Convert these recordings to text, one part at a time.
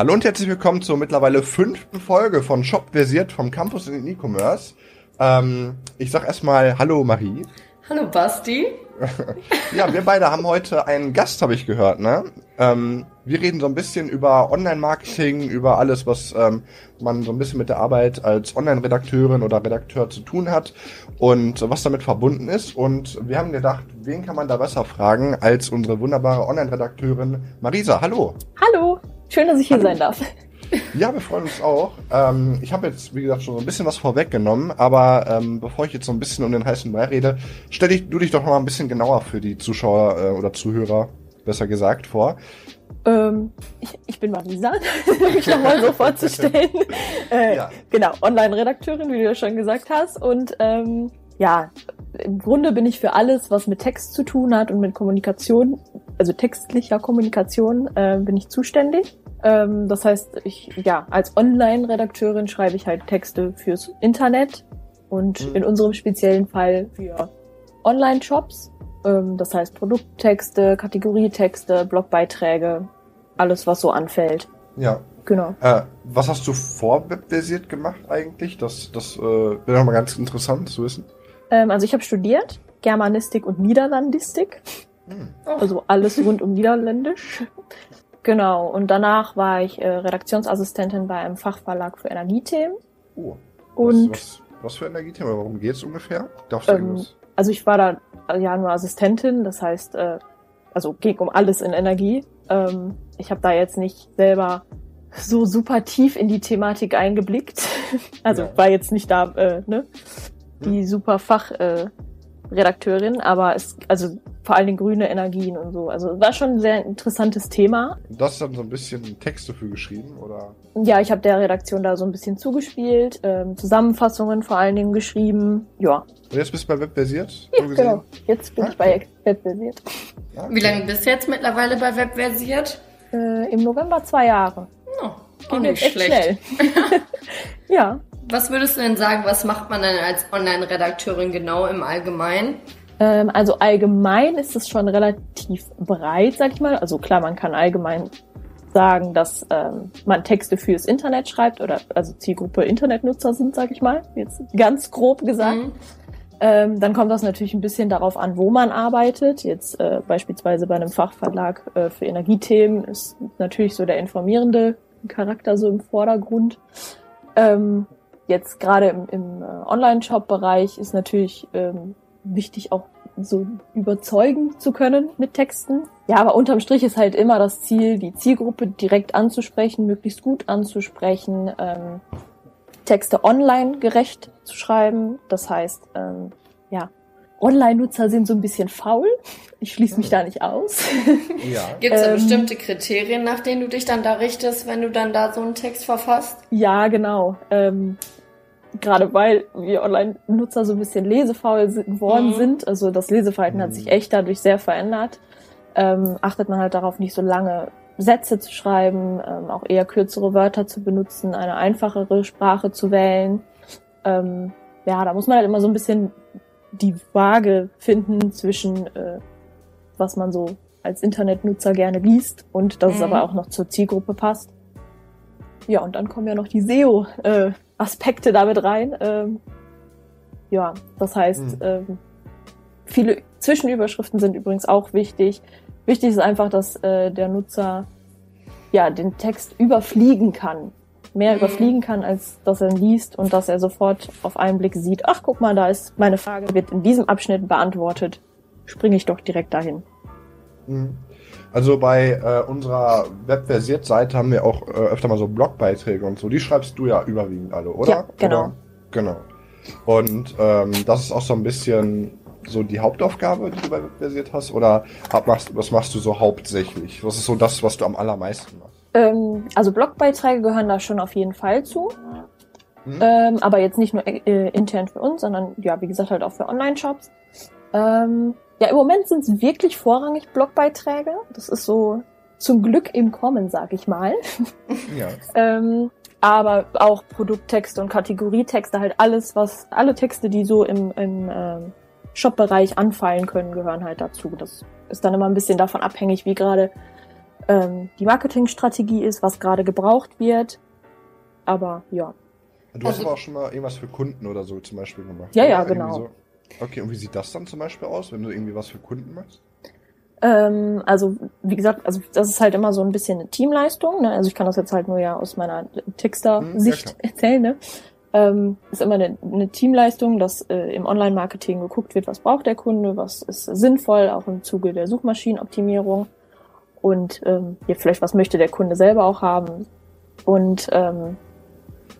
Hallo und herzlich willkommen zur mittlerweile fünften Folge von Shop versiert vom Campus in den E-Commerce. Ähm, ich sag erstmal Hallo Marie. Hallo Basti. ja, wir beide haben heute einen Gast, habe ich gehört, ne? Ähm, wir reden so ein bisschen über Online-Marketing, über alles, was ähm, man so ein bisschen mit der Arbeit als Online-Redakteurin oder Redakteur zu tun hat und was damit verbunden ist. Und wir haben gedacht, wen kann man da besser fragen als unsere wunderbare Online-Redakteurin Marisa. Hallo. Hallo. Schön, dass ich hier Hallo. sein darf. Ja, wir freuen uns auch. Ähm, ich habe jetzt, wie gesagt, schon so ein bisschen was vorweggenommen, aber ähm, bevor ich jetzt so ein bisschen um den heißen Brei rede, stell dich, du dich doch mal ein bisschen genauer für die Zuschauer äh, oder Zuhörer, besser gesagt, vor. Ähm, ich, ich bin Marisa, um mich nochmal so vorzustellen. Äh, ja. Genau, Online-Redakteurin, wie du ja schon gesagt hast. Und ähm, ja, im Grunde bin ich für alles, was mit Text zu tun hat und mit Kommunikation, also textlicher Kommunikation, äh, bin ich zuständig. Ähm, das heißt, ich, ja, als Online-Redakteurin schreibe ich halt Texte fürs Internet und mhm. in unserem speziellen Fall für Online-Shops. Ähm, das heißt Produkttexte, Kategorietexte, Blogbeiträge, alles, was so anfällt. Ja. Genau. Äh, was hast du vor webversiert gemacht eigentlich? Das, das äh, wäre nochmal ganz interessant zu wissen. Ähm, also ich habe studiert Germanistik und Niederlandistik. Hm. Also alles rund um Niederländisch. Genau, und danach war ich äh, Redaktionsassistentin bei einem Fachverlag für Energiethemen. Oh. Und was, was, was für Energiethemen? Worum geht es ungefähr? Darfst du ähm, Also ich war da ja nur Assistentin, das heißt, äh, also ging um alles in Energie. Ähm, ich habe da jetzt nicht selber so super tief in die Thematik eingeblickt. also ja. war jetzt nicht da, äh, ne? Die hm. super Fach, äh, aber es, also vor allen Dingen grüne Energien und so. Also war schon ein sehr interessantes Thema. Und das dann so ein bisschen Texte für geschrieben, oder? Ja, ich habe der Redaktion da so ein bisschen zugespielt, ähm, Zusammenfassungen vor allen Dingen geschrieben, ja. Und jetzt bist du bei Webversiert? Ja, genau. Jetzt bin ah, ich bei Webversiert. Ah, okay. Wie lange bist du jetzt mittlerweile bei Webversiert? Äh, Im November zwei Jahre. Oh, auch nicht schlecht. Schnell. ja. Was würdest du denn sagen, was macht man denn als Online-Redakteurin genau im Allgemeinen? Ähm, also allgemein ist es schon relativ breit, sag ich mal. Also klar, man kann allgemein sagen, dass ähm, man Texte fürs Internet schreibt oder also Zielgruppe Internetnutzer sind, sag ich mal, jetzt ganz grob gesagt. Mhm. Ähm, dann kommt das natürlich ein bisschen darauf an, wo man arbeitet. Jetzt äh, beispielsweise bei einem Fachverlag äh, für Energiethemen ist natürlich so der informierende Charakter so im Vordergrund. Ähm, jetzt gerade im, im äh, Online-Shop-Bereich ist natürlich ähm, wichtig, auch so überzeugen zu können mit Texten. Ja, aber unterm Strich ist halt immer das Ziel, die Zielgruppe direkt anzusprechen, möglichst gut anzusprechen, ähm, Texte online gerecht zu schreiben. Das heißt, ähm, ja, Online-Nutzer sind so ein bisschen faul. Ich schließe mich da nicht aus. Ja. Gibt es da ähm, bestimmte Kriterien, nach denen du dich dann da richtest, wenn du dann da so einen Text verfasst? Ja, genau. Ähm, gerade weil wir Online-Nutzer so ein bisschen lesefaul geworden mhm. sind, also das Leseverhalten mhm. hat sich echt dadurch sehr verändert, ähm, achtet man halt darauf, nicht so lange Sätze zu schreiben, ähm, auch eher kürzere Wörter zu benutzen, eine einfachere Sprache zu wählen. Ähm, ja, da muss man halt immer so ein bisschen die Waage finden zwischen, äh, was man so als Internetnutzer gerne liest und dass mhm. es aber auch noch zur Zielgruppe passt. Ja, und dann kommen ja noch die SEO. Äh, Aspekte damit rein. Ähm, ja, das heißt, mhm. ähm, viele Zwischenüberschriften sind übrigens auch wichtig. Wichtig ist einfach, dass äh, der Nutzer ja den Text überfliegen kann. Mehr mhm. überfliegen kann, als dass er ihn liest und dass er sofort auf einen Blick sieht, ach guck mal, da ist meine Frage, wird in diesem Abschnitt beantwortet. Springe ich doch direkt dahin. Mhm. Also bei äh, unserer Webversiert-Seite haben wir auch äh, öfter mal so Blogbeiträge und so. Die schreibst du ja überwiegend alle, oder? Ja, genau. Oder? Genau. Und ähm, das ist auch so ein bisschen so die Hauptaufgabe, die du bei Webversiert hast? Oder machst, was machst du so hauptsächlich? Was ist so das, was du am allermeisten machst? Ähm, also Blogbeiträge gehören da schon auf jeden Fall zu. Mhm. Ähm, aber jetzt nicht nur äh, intern für uns, sondern ja, wie gesagt, halt auch für Online-Shops. Ähm, ja, im Moment sind es wirklich vorrangig Blogbeiträge. Das ist so zum Glück im Kommen, sag ich mal. Ja. ähm, aber auch Produkttexte und Kategorietexte, halt alles, was, alle Texte, die so im, im ähm, Shop-Bereich anfallen können, gehören halt dazu. Das ist dann immer ein bisschen davon abhängig, wie gerade ähm, die Marketingstrategie ist, was gerade gebraucht wird. Aber ja. Du hast also, aber auch schon mal irgendwas für Kunden oder so zum Beispiel gemacht. Ja, ja, genau. So. Okay, und wie sieht das dann zum Beispiel aus, wenn du irgendwie was für Kunden machst? Ähm, also wie gesagt, also das ist halt immer so ein bisschen eine Teamleistung. Ne? Also ich kann das jetzt halt nur ja aus meiner Texter-Sicht hm, ja, erzählen. Ne? Ähm, ist immer eine, eine Teamleistung, dass äh, im Online-Marketing geguckt wird, was braucht der Kunde, was ist sinnvoll, auch im Zuge der Suchmaschinenoptimierung und ähm, ja, vielleicht was möchte der Kunde selber auch haben. Und ähm,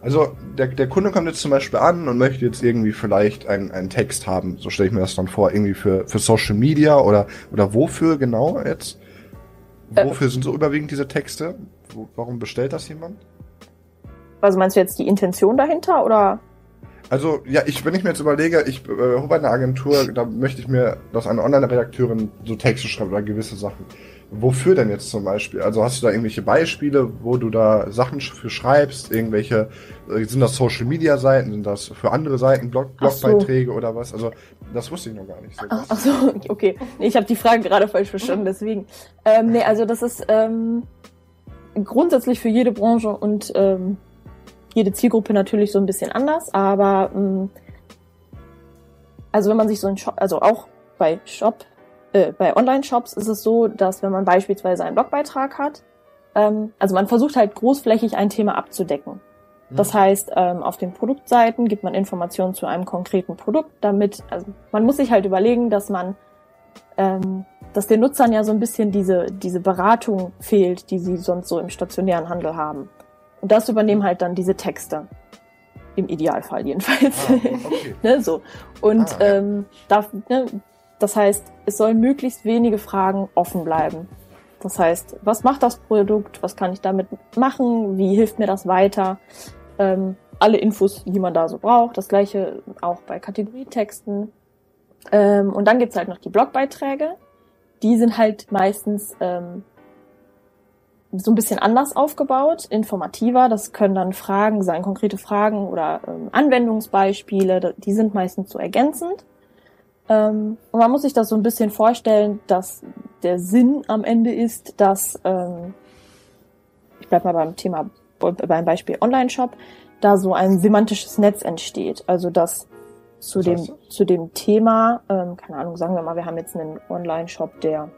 also der, der Kunde kommt jetzt zum Beispiel an und möchte jetzt irgendwie vielleicht einen, einen Text haben, so stelle ich mir das dann vor, irgendwie für, für Social Media oder, oder wofür genau jetzt? Äh. Wofür äh, sind so überwiegend diese Texte? Wo, warum bestellt das jemand? Also meinst du jetzt die Intention dahinter oder? Also, ja, ich, wenn ich mir jetzt überlege, ich äh, habe eine Agentur, da möchte ich mir, dass eine Online-Redakteurin so Texte schreibt oder gewisse Sachen. Wofür denn jetzt zum Beispiel? Also hast du da irgendwelche Beispiele, wo du da Sachen für schreibst? Irgendwelche, äh, sind das Social Media Seiten? Sind das für andere Seiten Blog, Blogbeiträge so. oder was? Also das wusste ich noch gar nicht. So ach, ach so, okay. Nee, ich habe die Frage gerade falsch verstanden, deswegen. Ähm, nee, also das ist ähm, grundsätzlich für jede Branche und ähm, jede Zielgruppe natürlich so ein bisschen anders, aber ähm, also wenn man sich so ein Shop, also auch bei Shop äh, bei Online-Shops ist es so, dass wenn man beispielsweise einen Blogbeitrag hat, ähm, also man versucht halt großflächig ein Thema abzudecken. Mhm. Das heißt, ähm, auf den Produktseiten gibt man Informationen zu einem konkreten Produkt, damit, also man muss sich halt überlegen, dass man, ähm, dass den Nutzern ja so ein bisschen diese, diese Beratung fehlt, die sie sonst so im stationären Handel haben. Und das übernehmen halt dann diese Texte. Im Idealfall jedenfalls. Ah, okay. ne, so. Und ah, ja. ähm, da, ne, das heißt, es sollen möglichst wenige Fragen offen bleiben. Das heißt, was macht das Produkt? Was kann ich damit machen? Wie hilft mir das weiter? Ähm, alle Infos, die man da so braucht. Das gleiche auch bei Kategorietexten. Ähm, und dann gibt's halt noch die Blogbeiträge. Die sind halt meistens ähm, so ein bisschen anders aufgebaut, informativer. Das können dann Fragen sein, konkrete Fragen oder ähm, Anwendungsbeispiele. Die sind meistens so ergänzend. Ähm, und man muss sich das so ein bisschen vorstellen, dass der Sinn am Ende ist, dass, ähm, ich bleib mal beim Thema, beim Beispiel Online-Shop, da so ein semantisches Netz entsteht. Also dass zu dem, zu dem Thema, ähm, keine Ahnung, sagen wir mal, wir haben jetzt einen Online-Shop, der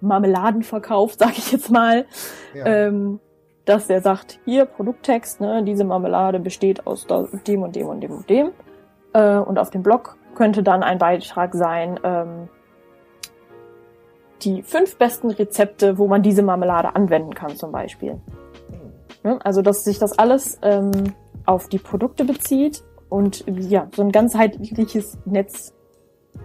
Marmeladen verkauft, sag ich jetzt mal, ja. ähm, dass der sagt, hier Produkttext, ne, diese Marmelade besteht aus dem und dem und dem und dem. Äh, und auf dem Blog könnte dann ein Beitrag sein, ähm, die fünf besten Rezepte, wo man diese Marmelade anwenden kann zum Beispiel. Ja, also dass sich das alles ähm, auf die Produkte bezieht und ja, so ein ganzheitliches Netz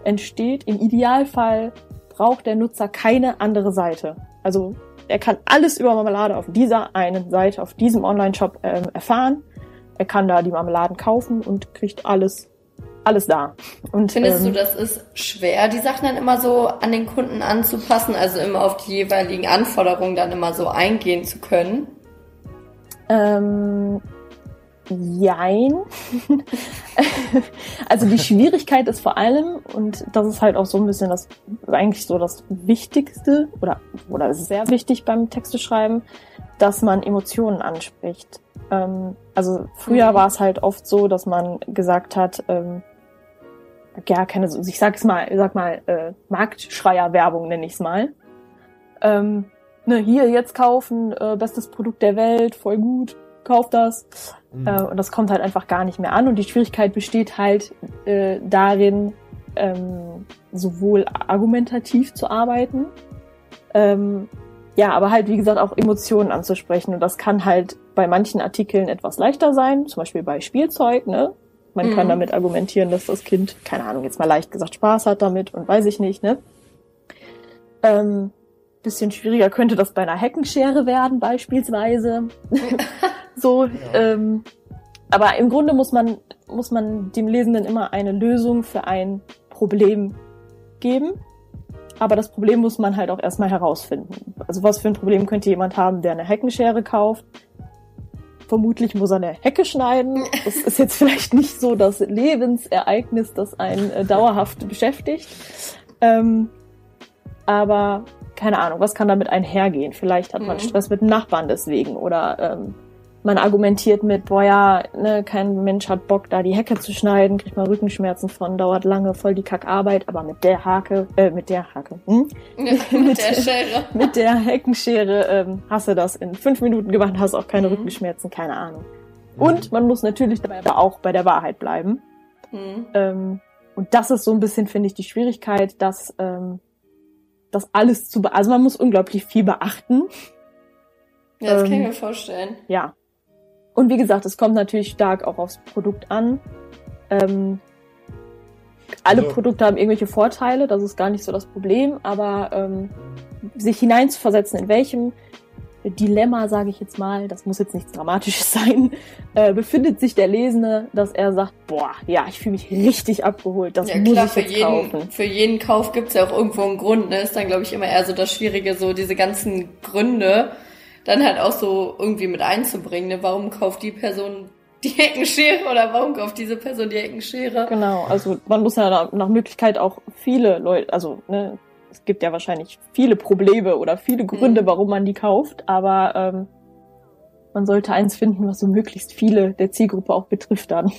entsteht. Im Idealfall braucht der Nutzer keine andere Seite. Also er kann alles über Marmelade auf dieser einen Seite, auf diesem Online-Shop ähm, erfahren. Er kann da die Marmeladen kaufen und kriegt alles alles da. Und, Findest ähm, du, das ist schwer, die Sachen dann immer so an den Kunden anzupassen, also immer auf die jeweiligen Anforderungen dann immer so eingehen zu können? Ähm, jein. also die Schwierigkeit ist vor allem, und das ist halt auch so ein bisschen das, eigentlich so das Wichtigste, oder, oder sehr wichtig beim Texteschreiben, dass man Emotionen anspricht. Ähm, also früher mhm. war es halt oft so, dass man gesagt hat, ähm, ja, keine, ich sag's mal, sag mal, äh, Marktschreier-Werbung nenne ich's mal. Ähm, ne, hier jetzt kaufen, äh, bestes Produkt der Welt, voll gut, kauf das. Mhm. Äh, und das kommt halt einfach gar nicht mehr an. Und die Schwierigkeit besteht halt äh, darin, ähm, sowohl argumentativ zu arbeiten, ähm, ja, aber halt, wie gesagt, auch Emotionen anzusprechen. Und das kann halt bei manchen Artikeln etwas leichter sein, zum Beispiel bei Spielzeug, ne? Man mhm. kann damit argumentieren, dass das Kind, keine Ahnung, jetzt mal leicht gesagt, Spaß hat damit und weiß ich nicht, ne? Ähm, bisschen schwieriger könnte das bei einer Heckenschere werden, beispielsweise. so, ja. ähm, aber im Grunde muss man, muss man dem Lesenden immer eine Lösung für ein Problem geben. Aber das Problem muss man halt auch erstmal herausfinden. Also was für ein Problem könnte jemand haben, der eine Heckenschere kauft, Vermutlich muss er eine Hecke schneiden. Das ist jetzt vielleicht nicht so das Lebensereignis, das einen äh, dauerhaft beschäftigt. Ähm, aber keine Ahnung, was kann damit einhergehen? Vielleicht hat man Mhm. Stress mit dem Nachbarn deswegen oder ähm, man argumentiert mit, boah ja, ne, kein Mensch hat Bock, da die Hecke zu schneiden, kriegt man Rückenschmerzen von, dauert lange, voll die Kackarbeit, aber mit der Hake, äh, mit der Hake, hm? Ja, mit der Schere. mit der Heckenschere ähm, hast du das in fünf Minuten gemacht, hast auch keine Mhm. Rückenschmerzen, keine Ahnung. Und man muss natürlich dabei aber auch bei der Wahrheit bleiben. Hm. Ähm, und das ist so ein bisschen, finde ich, die Schwierigkeit, dass ähm, das alles zu, be also man muss unglaublich viel beachten. Ja, das kann ich Ähm, mir vorstellen. Ja. Und wie gesagt, es kommt natürlich stark auch aufs Produkt an. Ähm, alle Also- Produkte haben irgendwelche Vorteile, das ist gar nicht so das Problem, aber ähm, sich hineinzuversetzen, in welchem Dilemma, sage ich jetzt mal, das muss jetzt nichts Dramatisches sein, äh, befindet sich der Lesende, dass er sagt, boah, ja, ich fühle mich richtig abgeholt, das ja muss klar, ich für jetzt jeden, kaufen. für jeden Kauf gibt's ja auch irgendwo einen Grund, ne? Ist dann, glaube ich, immer eher so das Schwierige, so diese ganzen Gründe dann halt auch so irgendwie mit einzubringen. Ne? Warum kauft die Person die Heckenschere oder warum kauft diese Person die Heckenschere? Genau, also man muss ja nach, nach Möglichkeit auch viele Leute, also ne, es gibt ja wahrscheinlich viele Probleme oder viele Gründe, Mhm. warum man die kauft, aber ähm, man sollte eins finden, was so möglichst viele der Zielgruppe auch betrifft dann.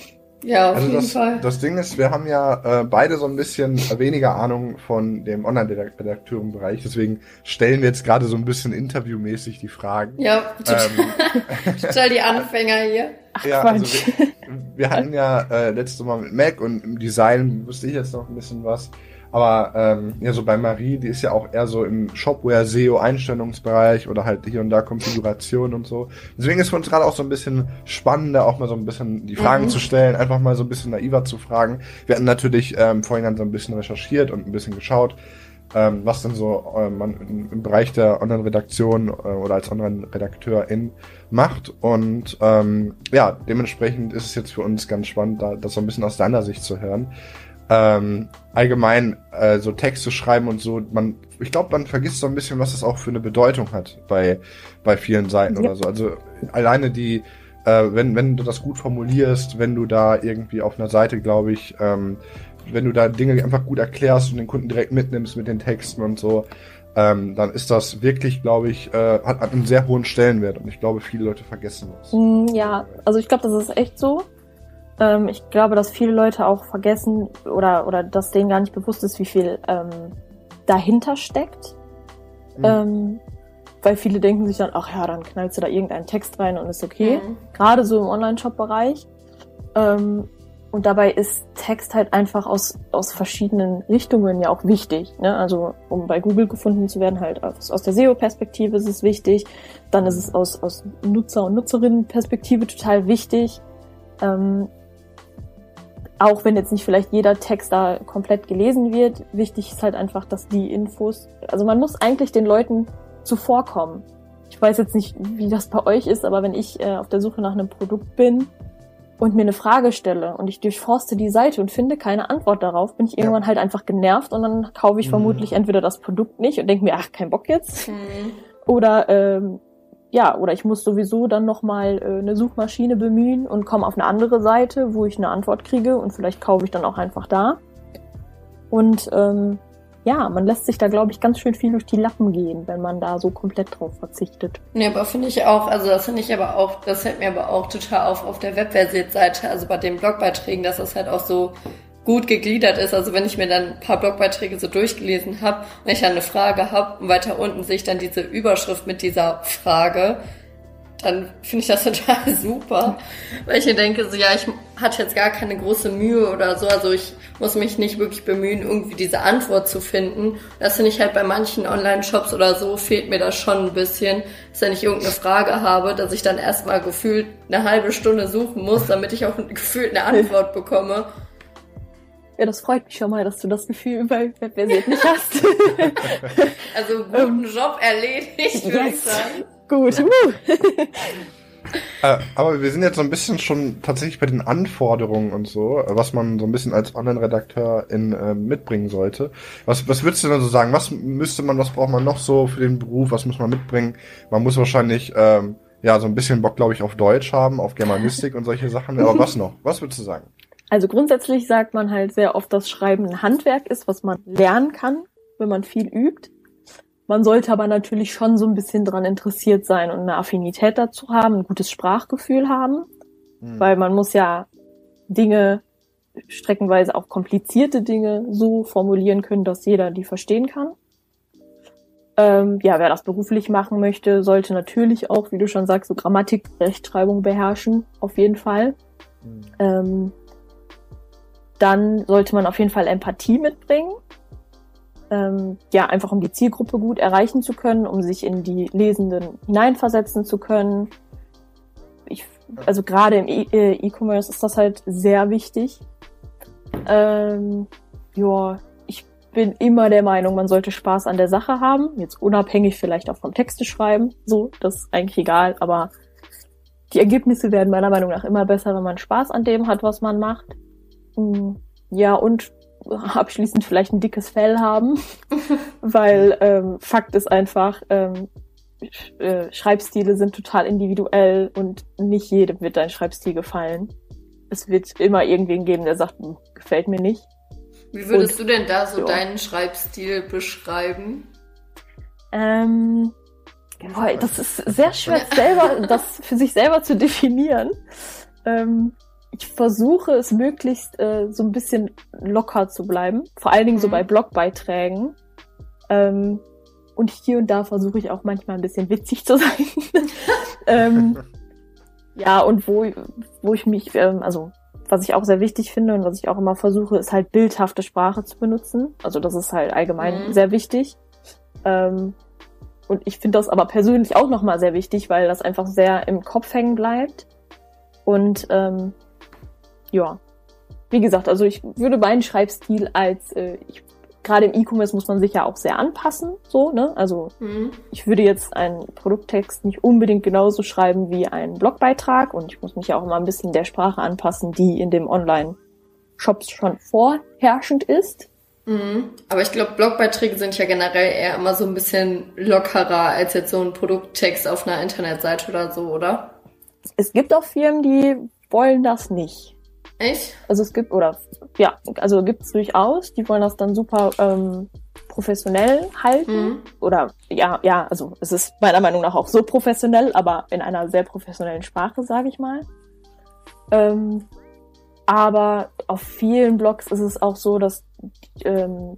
Ja, auf Also jeden das, Fall. das Ding ist, wir haben ja äh, beide so ein bisschen weniger Ahnung von dem Online-Redakteurenbereich, deswegen stellen wir jetzt gerade so ein bisschen interviewmäßig die Fragen. ja, total, Ähm, total die Anfänger hier. Ach ja, also wir, wir hatten ja äh, letztes Mal mit Mac und im Design wusste ich jetzt noch ein bisschen was. Aber ähm, ja, so bei Marie, die ist ja auch eher so im Shopware, SEO, Einstellungsbereich oder halt hier und da Konfiguration und so. Deswegen ist für uns gerade auch so ein bisschen spannender, auch mal so ein bisschen die Fragen Mhm. zu stellen, einfach mal so ein bisschen naiver zu fragen. Wir hatten natürlich ähm, vorhin dann so ein bisschen recherchiert und ein bisschen geschaut, ähm, was denn so äh, man im, im Bereich der Online-Redaktion äh, oder als Online-Redakteurin macht. Und ähm, ja, dementsprechend ist es jetzt für uns ganz spannend, da, das so ein bisschen aus deiner Sicht zu hören. Ähm, allgemein äh, so Texte schreiben und so, man, ich glaube, man vergisst so ein bisschen, was das auch für eine Bedeutung hat bei bei vielen Seiten Ja. oder so. Also alleine die, äh, wenn wenn du das gut formulierst, wenn du da irgendwie auf einer Seite, glaube ich, ähm, wenn du da Dinge einfach gut erklärst und den Kunden direkt mitnimmst mit den Texten und so, ähm, dann ist das wirklich, glaube ich, äh, hat, hat einen sehr hohen Stellenwert und ich glaube, viele Leute vergessen das. Mm, Ja, also ich glaube, das ist echt so. Ähm, ich glaube, dass viele Leute auch vergessen oder, oder dass denen gar nicht bewusst ist, wie viel ähm, dahinter steckt. Mhm. Ähm, weil viele denken sich dann, ach ja, dann knallst du da irgendeinen Text rein und ist okay. Mhm. Gerade so im Online-Shop-Bereich. Ähm, und dabei ist Text halt einfach aus, aus verschiedenen Richtungen ja auch wichtig. Ne? Also um bei Google gefunden zu werden, halt aus, aus der SEO-Perspektive ist es wichtig. Dann ist es aus, aus Nutzer- und Nutzerinnen-Perspektive total wichtig. Ähm, auch wenn jetzt nicht vielleicht jeder Text da komplett gelesen wird, wichtig ist halt einfach, dass die Infos, also man muss eigentlich den Leuten zuvorkommen. Ich weiß jetzt nicht, wie das bei euch ist, aber wenn ich äh, auf der Suche nach einem Produkt bin und mir eine Frage stelle und ich durchforste die Seite und finde keine Antwort darauf, bin ich Ja. irgendwann halt einfach genervt und dann kaufe ich Mhm. vermutlich entweder das Produkt nicht und denke mir, ach, kein Bock jetzt. Mhm. Oder ähm, ja, oder ich muss sowieso dann nochmal äh, eine Suchmaschine bemühen und komme auf eine andere Seite, wo ich eine Antwort kriege und vielleicht kaufe ich dann auch einfach da. Und ähm, ja, man lässt sich da, glaube ich, ganz schön viel durch die Lappen gehen, wenn man da so komplett drauf verzichtet. Nee, aber finde ich auch, also das finde ich aber auch, das fällt mir aber auch total auf auf der Webversiert-Seite, also bei den Blogbeiträgen, dass das halt auch so gut gegliedert ist. Also wenn ich mir dann ein paar Blogbeiträge so durchgelesen habe und ich dann eine Frage habe und weiter unten sehe ich dann diese Überschrift mit dieser Frage, dann finde ich das total super. Weil ich mir denke, so ja, ich hatte jetzt gar keine große Mühe oder so, also ich muss mich nicht wirklich bemühen, irgendwie diese Antwort zu finden. Das finde ich halt bei manchen Online-Shops oder so, fehlt mir das schon ein bisschen, dass wenn ich irgendeine Frage habe, dass ich dann erstmal gefühlt eine halbe Stunde suchen muss, damit ich auch gefühlt eine Antwort bekomme. Ja, das freut mich schon mal, dass du das Gefühl bei Webversiert nicht hast. Also guten Job erledigt, würde ich Yes. sagen. Gut. Uh. Äh, aber wir sind jetzt so ein bisschen schon tatsächlich bei den Anforderungen und so, äh, was man so ein bisschen als Online-Redakteur in äh, mitbringen sollte. Was, was würdest du denn so sagen? Was müsste man, was braucht man noch so für den Beruf? Was muss man mitbringen? Man muss wahrscheinlich ähm, ja so ein bisschen Bock, glaube ich, auf Deutsch haben, auf Germanistik und solche Sachen. Aber was noch? Was würdest du sagen? Also grundsätzlich sagt man halt sehr oft, dass Schreiben ein Handwerk ist, was man lernen kann, wenn man viel übt. Man sollte aber natürlich schon so ein bisschen dran interessiert sein und eine Affinität dazu haben, ein gutes Sprachgefühl haben, mhm. weil man muss ja Dinge streckenweise auch komplizierte Dinge so formulieren können, dass jeder die verstehen kann. Ähm, ja, wer das beruflich machen möchte, sollte natürlich auch, wie du schon sagst, so Grammatik, Rechtschreibung beherrschen, auf jeden Fall. Mhm. Ähm, dann sollte man auf jeden Fall Empathie mitbringen. Ähm, ja, einfach um die Zielgruppe gut erreichen zu können, um sich in die Lesenden hineinversetzen zu können. Ich, also gerade im e, äh, E-Commerce ist das halt sehr wichtig. Ähm, ja, ich bin immer der Meinung, man sollte Spaß an der Sache haben. Jetzt unabhängig vielleicht auch vom Texte schreiben. So, das ist eigentlich egal, aber die Ergebnisse werden meiner Meinung nach immer besser, wenn man Spaß an dem hat, was man macht. Mm, ja, und abschließend vielleicht ein dickes Fell haben, weil ähm, Fakt ist einfach, ähm, äh, Schreibstile sind total individuell und nicht jedem wird dein Schreibstil gefallen es wird immer irgendwen geben, der sagt, hm, gefällt mir nicht. Wie würdest Und, du denn da so ja. deinen Schreibstil beschreiben? Ähm, boah, das ist sehr schwer, selber, das für sich selber zu definieren. Ähm, ich versuche es möglichst äh, so ein bisschen locker zu bleiben, vor allen Dingen mhm. so bei Blogbeiträgen. Ähm, und hier und da versuche ich auch manchmal ein bisschen witzig zu sein. ähm, ja, und wo, wo ich mich, ähm, also was ich auch sehr wichtig finde und was ich auch immer versuche, ist halt bildhafte Sprache zu benutzen. Also das ist halt allgemein mhm. sehr wichtig. Ähm, und ich finde das aber persönlich auch nochmal sehr wichtig, weil das einfach sehr im Kopf hängen bleibt. Und ähm, ja, wie gesagt, also ich würde meinen Schreibstil als, äh, ich gerade im E-Commerce muss man sich ja auch sehr anpassen, so, ne? Also mhm. ich würde jetzt einen Produkttext nicht unbedingt genauso schreiben wie einen Blogbeitrag und ich muss mich ja auch immer ein bisschen der Sprache anpassen, die in dem Online-Shops schon vorherrschend ist. Mhm. Aber ich glaube, Blogbeiträge sind ja generell eher immer so ein bisschen lockerer als jetzt so ein Produkttext auf einer Internetseite oder so, oder? Es gibt auch Firmen, die wollen das nicht. Echt? Also es gibt, oder ja, also gibt es durchaus, die wollen das dann super ähm, professionell halten. Mhm. Oder ja, ja, also es ist meiner Meinung nach auch so professionell, aber in einer sehr professionellen Sprache, sage ich mal. Ähm, aber auf vielen Blogs ist es auch so, dass ähm,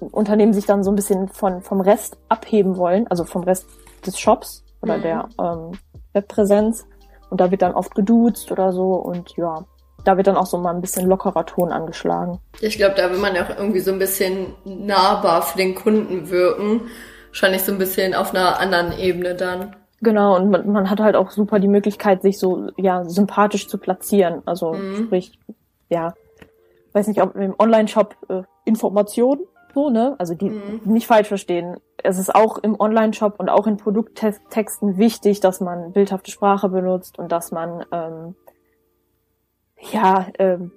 Unternehmen sich dann so ein bisschen von, vom Rest abheben wollen, also vom Rest des Shops oder mhm. der ähm, Webpräsenz. Und da wird dann oft geduzt oder so und ja, da wird dann auch so mal ein bisschen lockerer Ton angeschlagen. Ich glaube, da will man ja auch irgendwie so ein bisschen nahbar für den Kunden wirken. Wahrscheinlich so ein bisschen auf einer anderen Ebene dann. Genau, und man, man hat halt auch super die Möglichkeit, sich so ja sympathisch zu platzieren. Also mhm. sprich, ja, weiß nicht, ob im Online-Shop äh, Informationen, so, ne? Also die mhm. nicht falsch verstehen. Es ist auch im Online-Shop und auch in Produkttexten wichtig, dass man bildhafte Sprache benutzt und dass man ähm, ja, ähm,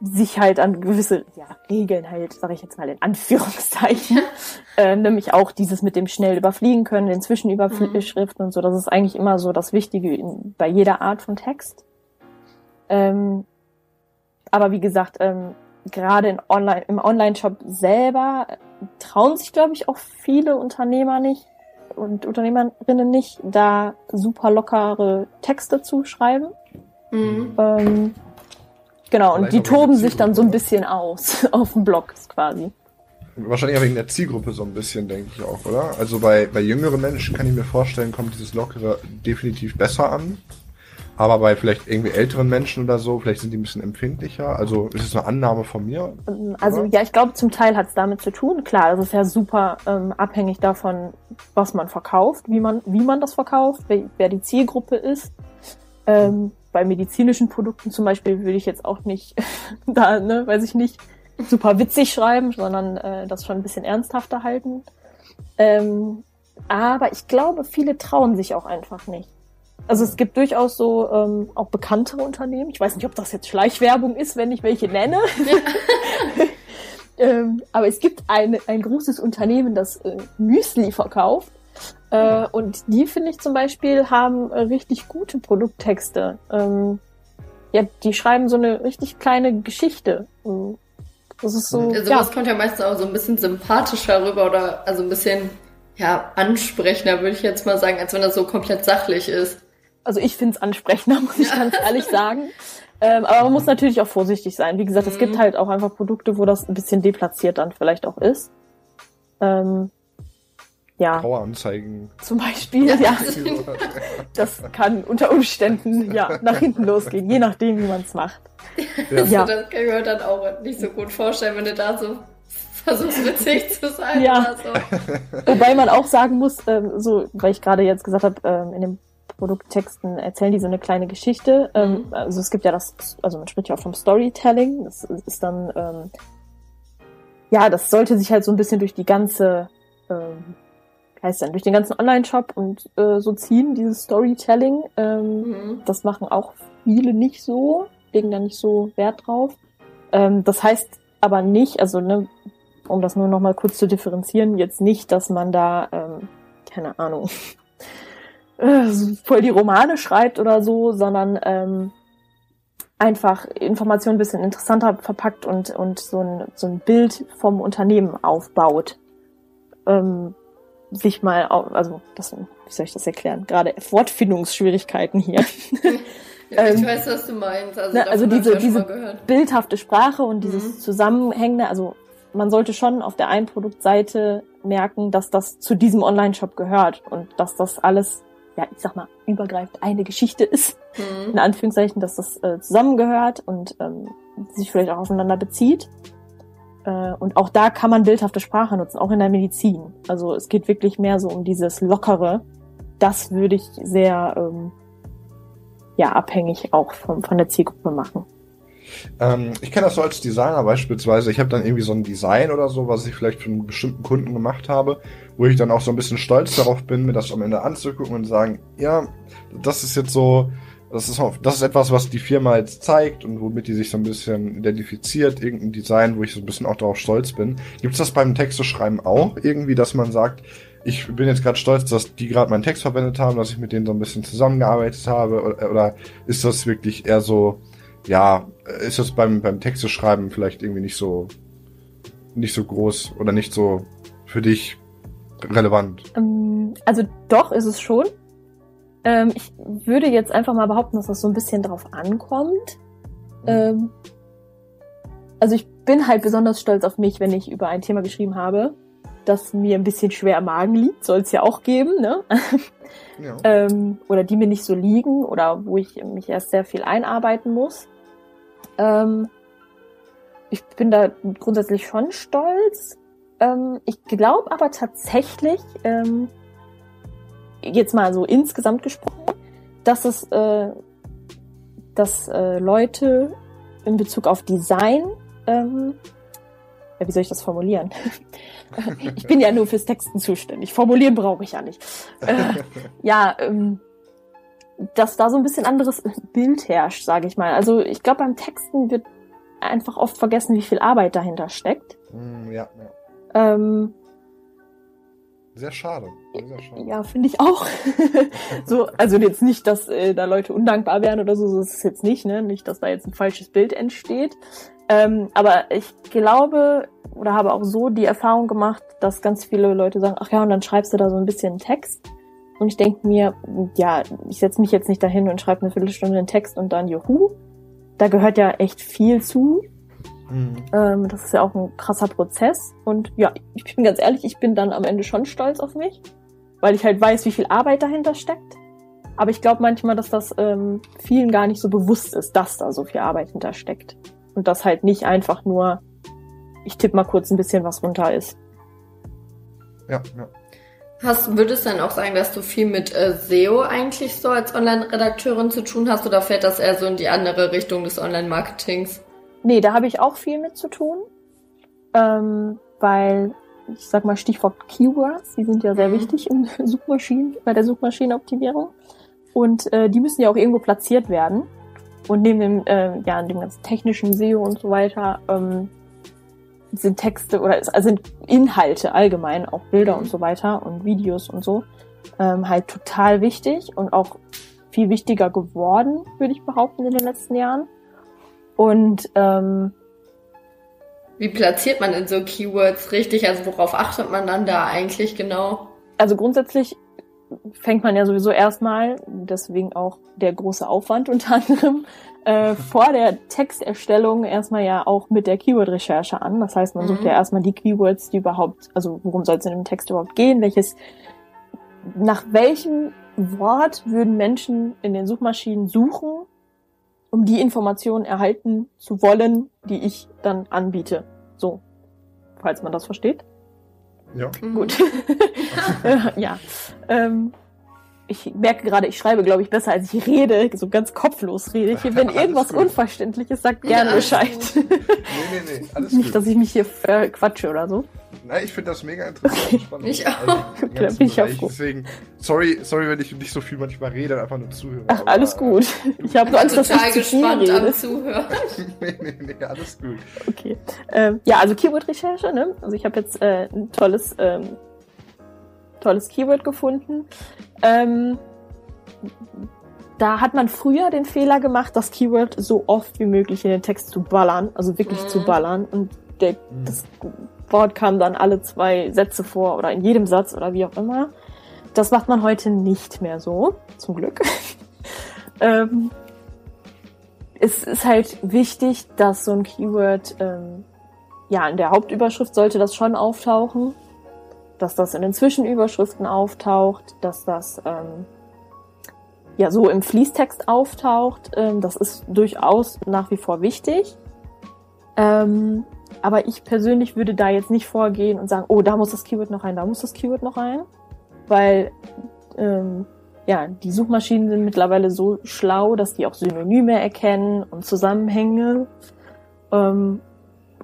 sich halt an gewisse ja, Regeln halt, sage ich jetzt mal in Anführungszeichen, äh, nämlich auch dieses mit dem schnell überfliegen können, den Zwischenüberschriften mhm. und so, das ist eigentlich immer so das Wichtige in, bei jeder Art von Text. Ähm, aber wie gesagt, ähm, gerade in Online, im Online-Shop selber trauen sich, glaube ich, auch viele Unternehmer nicht und Unternehmerinnen nicht, da super lockere Texte zu schreiben. Mhm. Ähm, genau, und die toben sich dann so ein bisschen aus auf dem Blog quasi. Wahrscheinlich auch wegen der Zielgruppe so ein bisschen, denke ich auch, oder? Also bei, bei jüngeren Menschen kann ich mir vorstellen, kommt dieses Lockere definitiv besser an. Aber bei vielleicht irgendwie älteren Menschen oder so, vielleicht sind die ein bisschen empfindlicher. Also ist es eine Annahme von mir? Also oder? ja, ich glaube, zum Teil hat es damit zu tun. Klar, das ist ja super ähm, abhängig davon, was man verkauft, wie man, wie man das verkauft, wer, wer die Zielgruppe ist. Ähm, bei medizinischen Produkten zum Beispiel würde ich jetzt auch nicht da, ne, weiß ich nicht, super witzig schreiben, sondern äh, das schon ein bisschen ernsthafter halten. Ähm, aber ich glaube, viele trauen sich auch einfach nicht. Also es gibt durchaus so ähm, auch bekanntere Unternehmen. Ich weiß nicht, ob das jetzt Schleichwerbung ist, wenn ich welche nenne. ähm, aber es gibt ein, ein großes Unternehmen, das äh, Müsli verkauft äh, und die, finde ich zum Beispiel, haben äh, richtig gute Produkttexte. Ähm, ja, die schreiben so eine richtig kleine Geschichte. Das ist so. Also ja. kommt ja meistens auch so ein bisschen sympathischer rüber oder also ein bisschen ja, ansprechender, würde ich jetzt mal sagen, als wenn das so komplett sachlich ist. Also ich finde es ansprechender, muss ich ganz ehrlich sagen. Ähm, aber man muss natürlich auch vorsichtig sein. Wie gesagt, mhm. es gibt mhm. halt auch einfach Produkte, wo das ein bisschen deplatziert dann vielleicht auch ist. Ähm, ja. Traueranzeigen. Zum Beispiel, ja. Das kann unter Umständen ja nach hinten losgehen, je nachdem, wie man es macht. Ja. ja. Das kann ich mir dann auch nicht so gut vorstellen, wenn du da so versuchst witzig zu sein ja. oder so. Wobei man auch sagen muss, ähm, so, weil ich gerade jetzt gesagt habe, ähm, in den Produkttexten erzählen die so eine kleine Geschichte. Ähm, mhm. Also es gibt ja das, also man spricht ja auch vom Storytelling. Das ist dann, ähm, ja, das sollte sich halt so ein bisschen durch die ganze ähm, heißt dann, durch den ganzen Online-Shop und äh, so ziehen, dieses Storytelling. Ähm, mhm. Das machen auch viele nicht so, legen da nicht so Wert drauf. Ähm, das heißt aber nicht, also ne, um das nur noch mal kurz zu differenzieren, jetzt nicht, dass man da, ähm, keine Ahnung, äh, voll die Romane schreibt oder so, sondern ähm, einfach Informationen ein bisschen interessanter verpackt und, und so, ein, so ein Bild vom Unternehmen aufbaut. Ähm, sich mal, also das, wie soll ich das erklären? Gerade Wortfindungsschwierigkeiten hier. Ja, ich ähm, weiß, was du meinst. Also, ne, also diese, diese bildhafte Sprache und dieses mhm. Zusammenhängende, also man sollte schon auf der einen Produktseite merken, dass das zu diesem Online-Shop gehört und dass das alles, ja, ich sag mal, übergreifend eine Geschichte ist. Mhm. In Anführungszeichen, dass das äh, zusammengehört und ähm, sich vielleicht auch aufeinander bezieht. Äh, und auch da kann man bildhafte Sprache nutzen, auch in der Medizin. Also es geht wirklich mehr so um dieses Lockere. Das würde ich sehr ähm, ja, abhängig auch von, von der Zielgruppe machen. Ähm, ich kenne das so als Designer beispielsweise. Ich habe dann irgendwie so ein Design oder so, was ich vielleicht für einen bestimmten Kunden gemacht habe, wo ich dann auch so ein bisschen stolz darauf bin, mir das am Ende anzugucken und sagen, ja, das ist jetzt so das ist, das ist etwas, was die Firma jetzt zeigt und womit die sich so ein bisschen identifiziert, irgendein Design, wo ich so ein bisschen auch darauf stolz bin. Gibt es das beim Texteschreiben auch irgendwie, dass man sagt, ich bin jetzt gerade stolz, dass die gerade meinen Text verwendet haben, dass ich mit denen so ein bisschen zusammengearbeitet habe? Oder, oder ist das wirklich eher so, ja, ist das beim, beim Texteschreiben vielleicht irgendwie nicht so, nicht so groß oder nicht so für dich relevant? Ähm, also doch ist es schon. Ähm, ich würde jetzt einfach mal behaupten, dass das so ein bisschen drauf ankommt. Ähm, also ich bin halt besonders stolz auf mich, wenn ich über ein Thema geschrieben habe, das mir ein bisschen schwer am Magen liegt, soll es ja auch geben, ne? Ja. ähm, oder die mir nicht so liegen oder wo ich mich erst sehr viel einarbeiten muss. Ähm, ich bin da grundsätzlich schon stolz. Ähm, ich glaube aber tatsächlich, ähm, jetzt mal so insgesamt gesprochen, dass es, äh, dass äh, Leute in Bezug auf Design, ähm, ja, wie soll ich das formulieren? ich bin ja nur fürs Texten zuständig. Formulieren brauche ich ja nicht. Äh, ja, ähm, dass da so ein bisschen anderes Bild herrscht, sage ich mal. Also ich glaube, beim Texten wird einfach oft vergessen, wie viel Arbeit dahinter steckt. Mm, ja, ja. Ähm, sehr schade. Sehr schade. Ja, finde ich auch. so, also jetzt nicht, dass äh, da Leute undankbar wären oder so, so ist es jetzt nicht, ne? Nicht, dass da jetzt ein falsches Bild entsteht. Ähm, aber ich glaube oder habe auch so die Erfahrung gemacht, dass ganz viele Leute sagen, ach ja, und dann schreibst du da so ein bisschen Text. Und ich denke mir, ja, ich setze mich jetzt nicht dahin und schreibe eine Viertelstunde einen Text und dann Juhu. Da gehört ja echt viel zu. Mhm. Ähm, das ist ja auch ein krasser Prozess. Und ja, ich bin ganz ehrlich, ich bin dann am Ende schon stolz auf mich, weil ich halt weiß, wie viel Arbeit dahinter steckt. Aber ich glaube manchmal, dass das ähm, vielen gar nicht so bewusst ist, dass da so viel Arbeit hintersteckt. Und das halt nicht einfach nur, ich tippe mal kurz ein bisschen was runter ist. Ja, ja. Hast, würdest du dann auch sagen, dass du viel mit äh, SEO eigentlich so als Online-Redakteurin zu tun hast oder fällt das eher so in die andere Richtung des Online-Marketings? Nee, da habe ich auch viel mit zu tun. Ähm, weil, ich sag mal Stichwort Keywords, die sind ja sehr mhm. wichtig in Suchmaschinen, bei der Suchmaschinenoptimierung. Und äh, die müssen ja auch irgendwo platziert werden. Und neben dem, äh, ja, dem ganzen technischen SEO und so weiter, ähm, sind Texte oder also sind Inhalte allgemein, auch Bilder und so weiter und Videos und so, ähm, halt total wichtig und auch viel wichtiger geworden, würde ich behaupten, in den letzten Jahren. Und ähm, wie platziert man in so Keywords richtig? Also worauf achtet man dann da eigentlich genau? also grundsätzlich fängt man ja sowieso erstmal, deswegen auch der große Aufwand unter anderem, äh, vor der Texterstellung erstmal ja auch mit der Keyword-Recherche an. Das heißt, man sucht Mhm. ja erstmal die Keywords, die überhaupt, also worum soll es in dem Text überhaupt gehen, welches, nach welchem Wort würden Menschen in den Suchmaschinen suchen, um die Informationen erhalten zu wollen, die ich dann anbiete. So, falls man das versteht. Ja. Mhm. Gut. ja. Ähm, ich merke gerade, ich schreibe, glaube ich, besser als ich rede, so ganz kopflos rede ich. Wenn irgendwas gut. Unverständlich ist, sagt gerne Bescheid. Nee, nee, nee, alles Nicht, gut. dass ich mich hier äh, quatsche oder so. Nein, ich finde das mega interessant und spannend. Ich auch. Also, ganzen bin ich auch. Deswegen, sorry, sorry, wenn ich nicht so viel manchmal rede einfach nur zuhöre. Ach, aber, alles äh, gut. Ich habe nur Angst, dass ich zu viel gespannt am rede. Zuhören. nee, nee, nee, alles gut. Okay. Ähm, ja, also Keyword-Recherche, ne? Also ich habe jetzt äh, ein tolles, ähm, tolles Keyword gefunden. Ähm, da hat man früher den Fehler gemacht, das Keyword so oft wie möglich in den Text zu ballern, also wirklich Mhm. zu ballern. Und der, Mhm. das Wort kam dann alle zwei Sätze vor oder in jedem Satz oder wie auch immer. Das macht man heute nicht mehr so, zum Glück. ähm, es ist halt wichtig, dass so ein Keyword, ähm, ja, in der Hauptüberschrift sollte das schon auftauchen, dass das in den Zwischenüberschriften auftaucht, dass das ähm, ja so im Fließtext auftaucht. Ähm, das ist durchaus nach wie vor wichtig. Ähm, aber ich persönlich würde da jetzt nicht vorgehen und sagen, oh, da muss das Keyword noch rein, da muss das Keyword noch rein, weil ähm, ja, die Suchmaschinen sind mittlerweile so schlau, dass die auch Synonyme erkennen und Zusammenhänge ähm,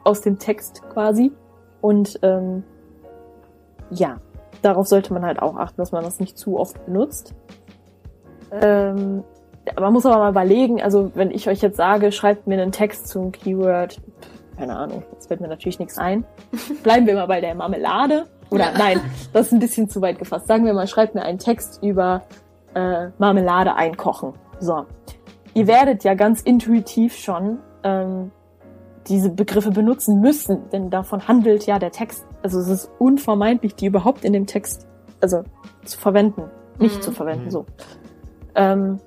aus dem Text quasi. Und ähm, ja, darauf sollte man halt auch achten, dass man das nicht zu oft benutzt. Ähm, man muss aber mal überlegen, also wenn ich euch jetzt sage, schreibt mir einen Text zum Keyword, keine Ahnung, jetzt fällt mir natürlich nichts ein. Bleiben wir mal bei der Marmelade. Oder Ja. nein, das ist ein bisschen zu weit gefasst. Sagen wir mal, schreibt mir einen Text über äh, Marmelade einkochen. So. Ihr werdet ja ganz intuitiv schon ähm, diese Begriffe benutzen müssen, denn davon handelt ja der Text. Also es ist unvermeidlich, die überhaupt in dem Text also zu verwenden, nicht Mhm. zu verwenden. Mhm. So. Ähm,